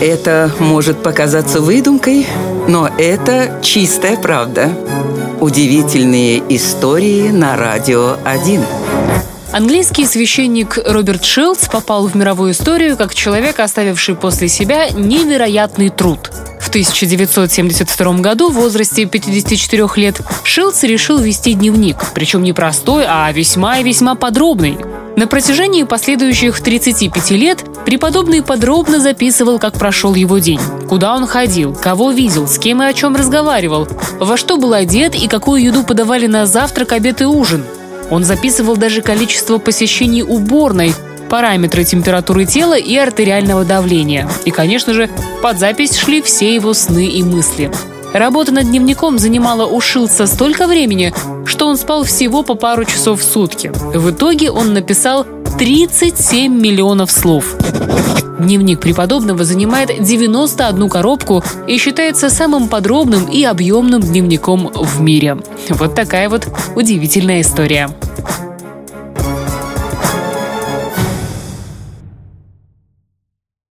Это может показаться выдумкой, но это чистая правда. Удивительные истории на радио 1. Английский священник Роберт Шилдс попал в мировую историю как человек, оставивший после себя невероятный труд. В 1972 году в возрасте 54 лет Шилдс решил вести дневник, причем не простой, а весьма и весьма подробный. На протяжении последующих 35 лет преподобный подробно записывал, как прошел его день, куда он ходил, кого видел, с кем и о чем разговаривал, во что был одет и какую еду подавали на завтрак, обед и ужин. Он записывал даже количество посещений уборной, параметры температуры тела и артериального давления. И, конечно же, под запись шли все его сны и мысли. Работа над дневником занимала у Шилса столько времени, что он спал всего по пару часов в сутки. В итоге он написал 37 миллионов слов. Дневник преподобного занимает 91 коробку и считается самым подробным и объемным дневником в мире. Вот такая вот удивительная история.